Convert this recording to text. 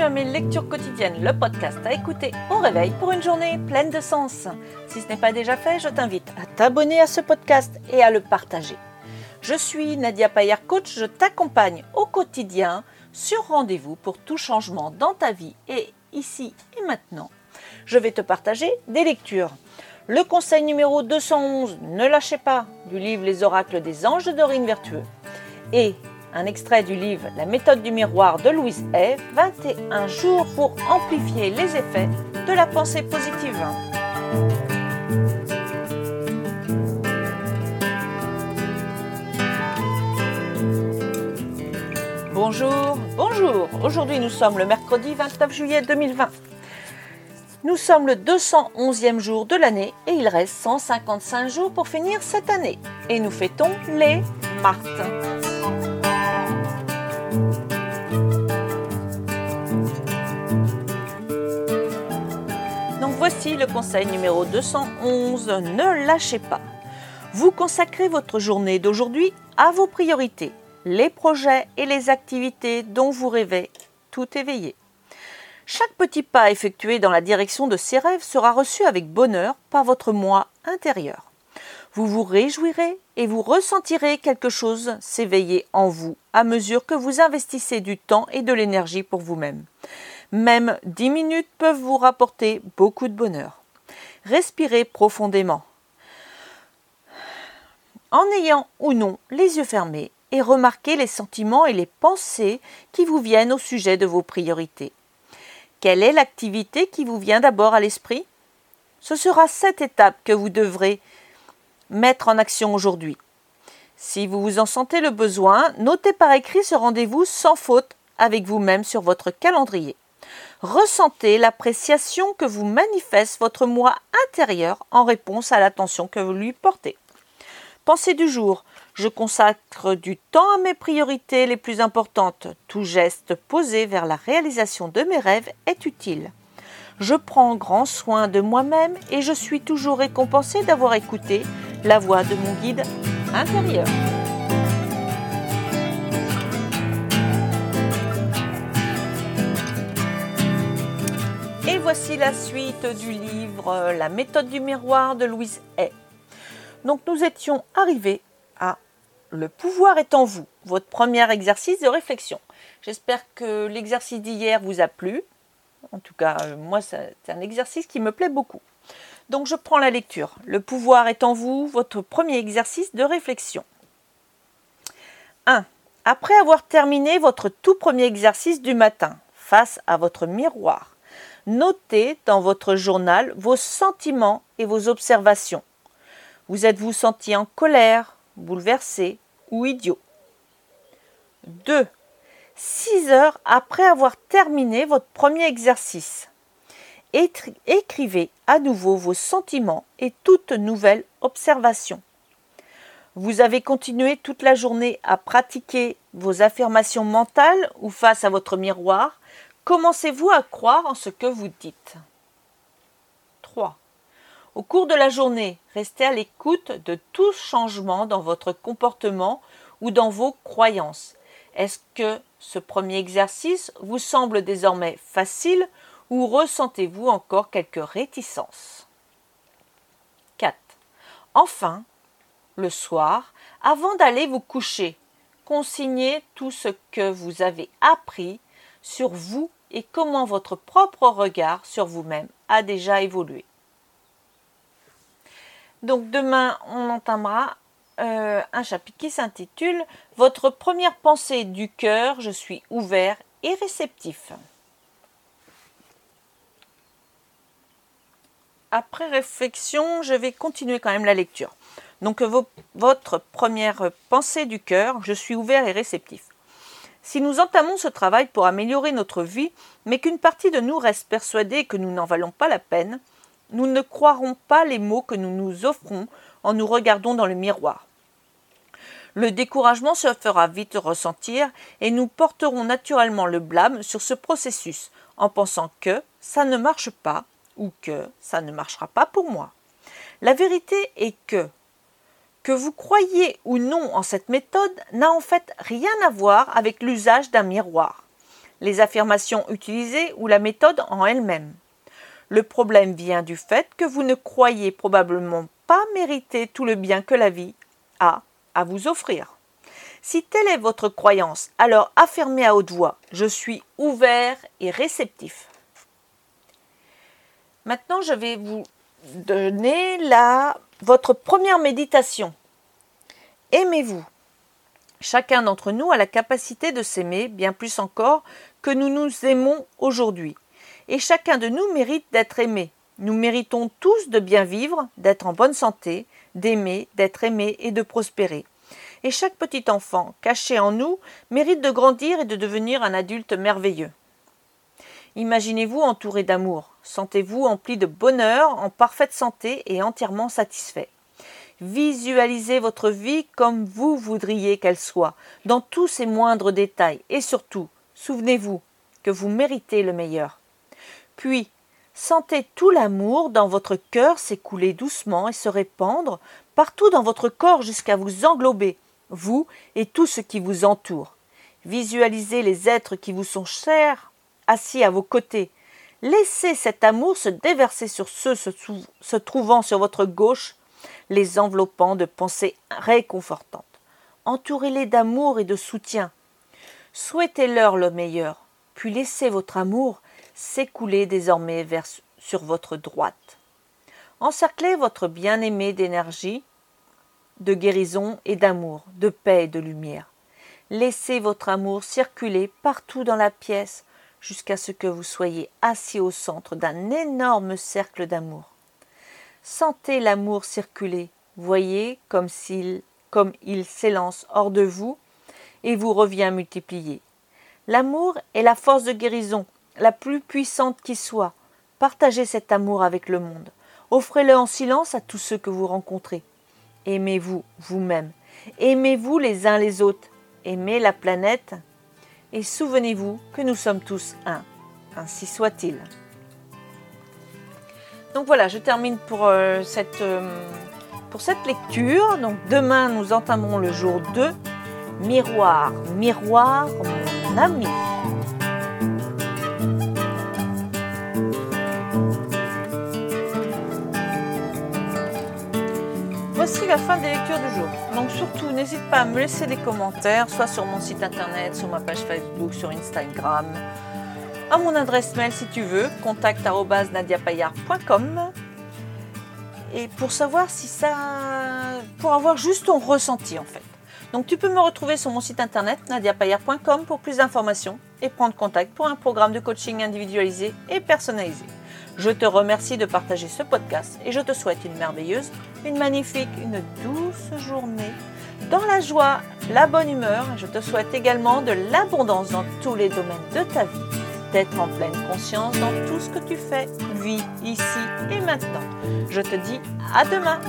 bienvenue à mes lectures quotidiennes, le podcast à écouter au réveil pour une journée pleine de sens. Si ce n'est pas déjà fait, je t'invite à t'abonner à ce podcast et à le partager. Je suis Nadia Payer Coach, je t'accompagne au quotidien sur rendez-vous pour tout changement dans ta vie et ici et maintenant. Je vais te partager des lectures. Le conseil numéro 211, Ne lâchez pas, du livre Les oracles des anges de Dorine Vertueux. Un extrait du livre La méthode du miroir de Louise Hay, 21 jours pour amplifier les effets de la pensée positive. Bonjour, bonjour. Aujourd'hui nous sommes le mercredi 29 juillet 2020. Nous sommes le 211e jour de l'année et il reste 155 jours pour finir cette année. Et nous fêtons les Martes. Donc voici le conseil numéro 211, ne lâchez pas. Vous consacrez votre journée d'aujourd'hui à vos priorités, les projets et les activités dont vous rêvez, tout éveillé. Chaque petit pas effectué dans la direction de ces rêves sera reçu avec bonheur par votre moi intérieur. Vous vous réjouirez et vous ressentirez quelque chose s'éveiller en vous à mesure que vous investissez du temps et de l'énergie pour vous-même. Même dix minutes peuvent vous rapporter beaucoup de bonheur. Respirez profondément. En ayant ou non les yeux fermés et remarquez les sentiments et les pensées qui vous viennent au sujet de vos priorités. Quelle est l'activité qui vous vient d'abord à l'esprit? Ce sera cette étape que vous devrez mettre en action aujourd'hui. Si vous vous en sentez le besoin, notez par écrit ce rendez-vous sans faute avec vous-même sur votre calendrier. Ressentez l'appréciation que vous manifeste votre moi intérieur en réponse à l'attention que vous lui portez. Pensée du jour. Je consacre du temps à mes priorités les plus importantes. Tout geste posé vers la réalisation de mes rêves est utile. Je prends grand soin de moi-même et je suis toujours récompensée d'avoir écouté la voix de mon guide intérieur. Et voici la suite du livre La méthode du miroir de Louise Hay. Donc nous étions arrivés à Le pouvoir est en vous, votre premier exercice de réflexion. J'espère que l'exercice d'hier vous a plu. En tout cas, euh, moi, c'est un exercice qui me plaît beaucoup. Donc je prends la lecture. Le pouvoir est en vous, votre premier exercice de réflexion. 1. Après avoir terminé votre tout premier exercice du matin, face à votre miroir, notez dans votre journal vos sentiments et vos observations. Vous êtes-vous senti en colère, bouleversé ou idiot? 2. 6 heures après avoir terminé votre premier exercice, écrivez à nouveau vos sentiments et toute nouvelle observation. Vous avez continué toute la journée à pratiquer vos affirmations mentales ou face à votre miroir. Commencez-vous à croire en ce que vous dites 3. Au cours de la journée, restez à l'écoute de tout changement dans votre comportement ou dans vos croyances. Est-ce que ce premier exercice vous semble désormais facile ou ressentez-vous encore quelques réticences? 4. Enfin, le soir, avant d'aller vous coucher, consignez tout ce que vous avez appris sur vous et comment votre propre regard sur vous-même a déjà évolué. Donc demain, on entamera euh, un chapitre qui s'intitule Votre première pensée du cœur, je suis ouvert et réceptif. Après réflexion, je vais continuer quand même la lecture. Donc votre première pensée du cœur, je suis ouvert et réceptif. Si nous entamons ce travail pour améliorer notre vie, mais qu'une partie de nous reste persuadée que nous n'en valons pas la peine, nous ne croirons pas les mots que nous nous offrons en nous regardant dans le miroir. Le découragement se fera vite ressentir et nous porterons naturellement le blâme sur ce processus en pensant que ça ne marche pas ou que ça ne marchera pas pour moi. La vérité est que que vous croyez ou non en cette méthode n'a en fait rien à voir avec l'usage d'un miroir. les affirmations utilisées ou la méthode en elle-même. Le problème vient du fait que vous ne croyez probablement pas mériter tout le bien que la vie a à vous offrir. Si telle est votre croyance, alors affirmez à haute voix Je suis ouvert et réceptif. Maintenant, je vais vous donner la, votre première méditation. Aimez-vous. Chacun d'entre nous a la capacité de s'aimer bien plus encore que nous nous aimons aujourd'hui. Et chacun de nous mérite d'être aimé. Nous méritons tous de bien vivre, d'être en bonne santé, d'aimer, d'être aimé et de prospérer. Et chaque petit enfant caché en nous mérite de grandir et de devenir un adulte merveilleux. Imaginez-vous entouré d'amour, sentez-vous empli de bonheur, en parfaite santé et entièrement satisfait. Visualisez votre vie comme vous voudriez qu'elle soit, dans tous ses moindres détails, et surtout, souvenez-vous que vous méritez le meilleur. Puis, sentez tout l'amour dans votre cœur s'écouler doucement et se répandre partout dans votre corps jusqu'à vous englober, vous et tout ce qui vous entoure. Visualisez les êtres qui vous sont chers assis à vos côtés. Laissez cet amour se déverser sur ceux se, trouvant sur votre gauche, les enveloppant de pensées réconfortantes. Entourez-les d'amour et de soutien. Souhaitez-leur le meilleur, puis laissez votre amour s'écouler désormais vers, sur votre droite. Encerclez votre bien-aimé d'énergie, de guérison et d'amour, de paix et de lumière. Laissez votre amour circuler partout dans la pièce jusqu'à ce que vous soyez assis au centre d'un énorme cercle d'amour. Sentez l'amour circuler, voyez comme s'il comme il s'élance hors de vous et vous revient multiplié. L'amour est la force de guérison la plus puissante qui soit. Partagez cet amour avec le monde. Offrez-le en silence à tous ceux que vous rencontrez. Aimez-vous vous-même. Aimez-vous les uns les autres. Aimez la planète. Et souvenez-vous que nous sommes tous un. Ainsi soit-il. Donc voilà, je termine pour, euh, cette, euh, cette lecture. Donc demain, nous entamerons le jour 2. Miroir, miroir, mon ami. Fin des lectures du jour. Donc surtout, n'hésite pas à me laisser des commentaires, soit sur mon site internet, sur ma page Facebook, sur Instagram, à mon adresse mail si tu veux, contact@nadiapayard.com. Et pour savoir si ça, pour avoir juste ton ressenti en fait. Donc tu peux me retrouver sur mon site internet nadiapayard.com pour plus d'informations et prendre contact pour un programme de coaching individualisé et personnalisé. Je te remercie de partager ce podcast et je te souhaite une merveilleuse, une magnifique, une douce journée dans la joie, la bonne humeur. Je te souhaite également de l'abondance dans tous les domaines de ta vie, d'être en pleine conscience dans tout ce que tu fais, vis ici et maintenant. Je te dis à demain.